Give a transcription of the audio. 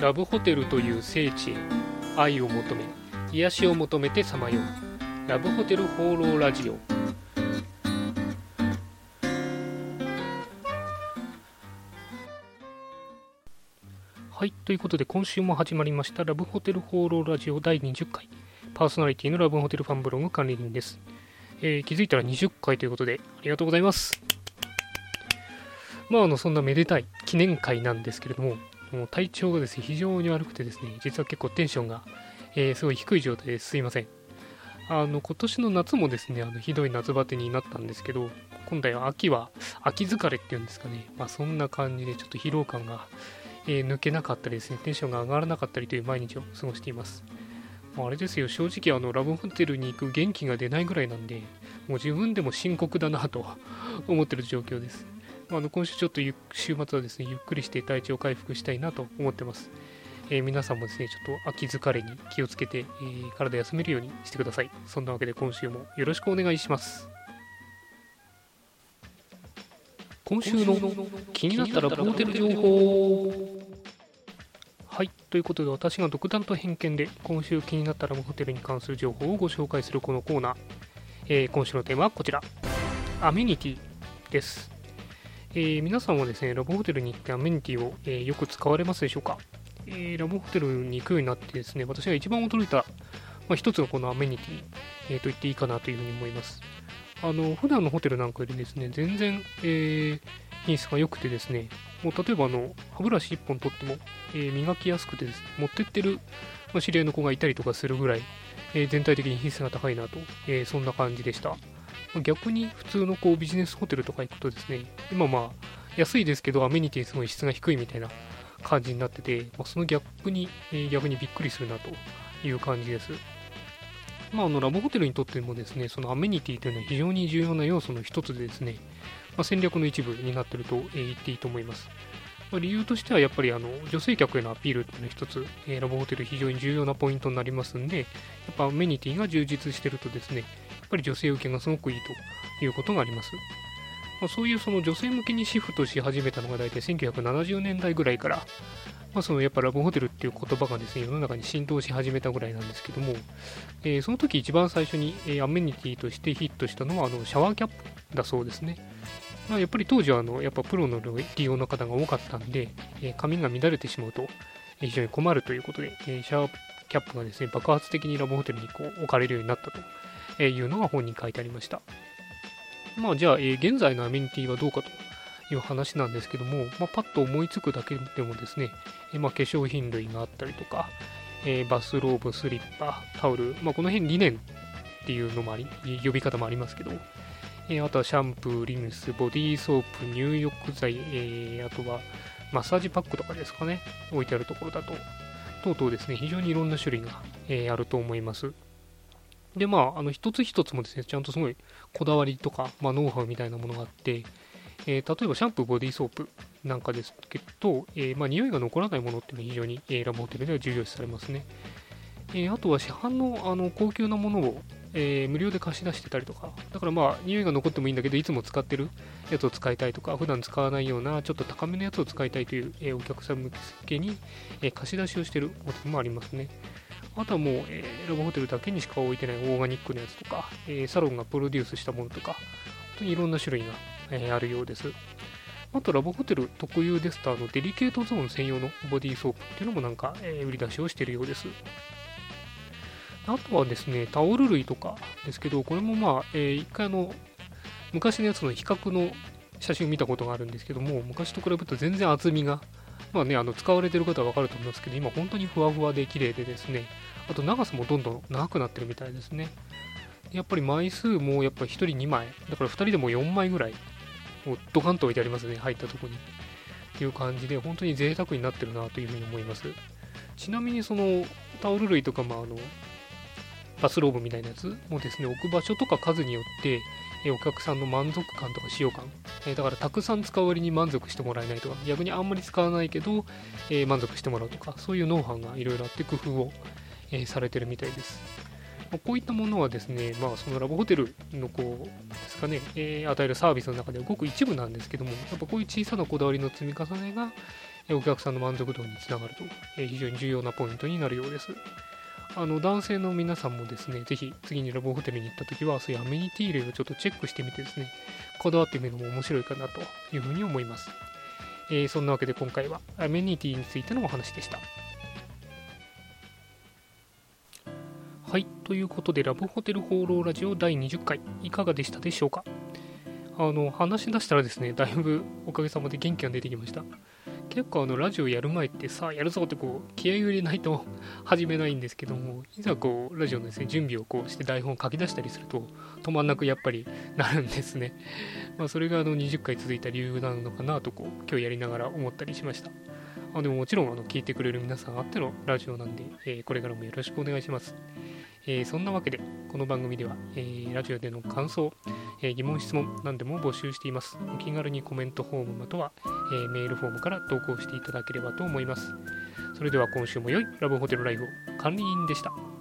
ラブホテルという聖地へ愛を求め癒しを求めてさまよう。ラブホテル放浪ラジオ。はいということで今週も始まりましたラブホテル放浪ラジオ第20回。パーソナリティのラブホテルファンブログ管理人です、えー気づいたら20回ということでありがとうございます。まああのそんなめでたい記念会なんですけれどももう体調がですね非常に悪くてですね実は結構テンションが、えーすごい低い状態ですいません。あの今年の夏もですねあのひどい夏バテになったんですけど今回は秋は秋疲れっていうんですかね。まあそんな感じでちょっと疲労感が、えー抜けなかったりですねテンションが上がらなかったりという毎日を過ごしています。あれですよ正直あのラブホテルに行く元気が出ないぐらいなんでもう自分でも深刻だなと思ってる状況です。あの今週ちょっとゆ週末はですねゆっくりして体調回復したいなと思ってます、えー皆さんもですねちょっと秋疲れに気をつけて、えー体休めるようにしてください。そんなわけで今週もよろしくお願いします。今週の気になったラブホテル情報。はいということで私が独断と偏見で今週気になったラブホテルに関する情報をご紹介するこのコーナー、えー今週のテーマはこちら。アメニティです。えー皆さんはですね、ラブホテルに行ってアメニティを、えーよく使われますでしょうか、えーラブホテルに行くようになってですね、私が一番驚いた、まあ、一つのこのアメニティ、えーと言っていいかなというふうに思います。あの、普段のホテルなんかよりですね、全然、えー品質が良くてですね、もう例えばあの、歯ブラシ1本取っても、えー磨きやすくてですね、持ってってる、まあ、知り合いの子がいたりとかするぐらい、えー全体的に品質が高いなと、えーそんな感じでした。逆に普通のこうビジネスホテルとか行くとですね、今まあ安いですけどアメニティすごい質が低いみたいな感じになってて、まあ、そのギャップに、え逆にびっくりするなという感じです。まあ、あのラブホテルにとってもですね、そのアメニティというのは非常に重要な要素の一つでですね、まあ、戦略の一部になってると、え言っていいと思います。ま、理由としてはやっぱりあの女性客へのアピールっていうのは一つ、えーラブホテル非常に重要なポイントになりますんで、やっぱアメニティが充実してるとですね、ぱり女性受けがすごくいいということがあります。まあ、そういうその女性向けにシフトし始めたのが大体1970年代ぐらいから、まあ、そのやっぱラブホテルっていう言葉がですね世の中に浸透し始めたぐらいなんですけども、えーその時一番最初に、えアメニティとしてヒットしたのはあのシャワーキャップだそうですね。まあ、やっぱり当時はあのやっぱプロの利用の方が多かったんで、えー髪が乱れてしまうと、非常に困るということで、えシャワーキャップがですね爆発的にラブホテルにこう置かれるようになったとえーいうのが本に書いてありました。まあじゃあ、え現在のアメニティはどうかという話なんですけども、まあ、パッと思いつくだけでもですね、えまあ、化粧品類があったりとか、えバスローブ、スリッパ、タオル、まあ、この辺リネンっていうのもあり、呼び方もありますけど、えあとはシャンプー、リンス、ボディーソープ、入浴剤、えーあとはマッサージパックとかですかね、置いてあるところだと、等々ですね、非常にいろんな種類が、えーあると思います。で、まあ、あの、一つ一つもですね、ちゃんとすごいこだわりとか、まあ、ノウハウみたいなものがあって、えー例えばシャンプー、ボディーソープなんかですけど、えーまあ、匂いが残らないものっていうのは非常に、えーラブホテルでは重要視されますね。えーあとは市販のあの高級なものを、えー無料で貸し出してたりとか、だからまあ、匂いが残ってもいいんだけど、いつも使ってるやつを使いたいとか、普段使わないようなちょっと高めのやつを使いたいという、えーお客さん向けに、えー貸し出しをしているホテルもありますね。あとはもう、えーラブホテルだけにしか置いてないオーガニックのやつとか、えーサロンがプロデュースしたものとか、本当にいろんな種類が、えーあるようです。あと、ラブホテル特有ですと、あのデリケートゾーン専用のボディーソープっていうのもなんか、え売り出しをしているようです。あとはですね、タオル類とかですけど、これもまあ、えー一回あの、昔のやつの比較の写真を見たことがあるんですけども、昔と比べると全然厚みが、まあね、あの使われてる方は分かると思いますけど、今本当にふわふわで綺麗でですね、あと長さもどんどん長くなってるみたいですね。やっぱり枚数もやっぱ1人2枚、だから2人でも4枚ぐらい、もうドカンと置いてありますね、入ったとこに。っていう感じで、本当に贅沢になってるなというふうに思います。ちなみにそのタオル類とか、まあ、あのバスローブみたいなやつもですね、置く場所とか数によって、えお客さんの満足感とか使用感、えだからたくさん使う割に満足してもらえないとか、逆にあんまり使わないけど、えー満足してもらうとか、そういうノウハウがいろいろあって工夫を、えされてるみたいです。まこういったものはですね、まあ、そのラブホテルのこうですかね、えー、与えるサービスの中ではごく一部なんですけども、やっぱこういう小さなこだわりの積み重ねが、お客さんの満足度につながると、えー、非常に重要なポイントになるようです。あの男性の皆さんもですね、ぜひ次にラブホテルに行った時は、そういうアメニティ類をちょっとチェックしてみてですね、こだわってみるのも面白いかなというふうに思います。えー、そんなわけで今回はアメニティについてのお話でした。はい、ということで、ラブホテル放浪ラジオ第20回、いかがでしたでしょうか？あの、話し出したらですね、だいぶおかげさまで元気が出てきました。結構あのラジオやる前ってさあやるぞってこう気合を入れないと始めないんですけどもいざこうラジオのですね準備をこうして台本を書き出したりすると止まんなくやっぱりなるんですね。まあそれがあの20回続いた理由なのかなとこう今日やりながら思ったりしました。あでももちろんあの聞いてくれる皆さんあってのラジオなんで、えー、これからもよろしくお願いします。えー、そんなわけで、この番組では、えー、ラジオでの感想、えー、疑問、質問、何でも募集しています。お気軽にコメントフォームまたは、えメールフォームから投稿していただければと思います。それでは今週も良いラブホテルライフを管理員でした。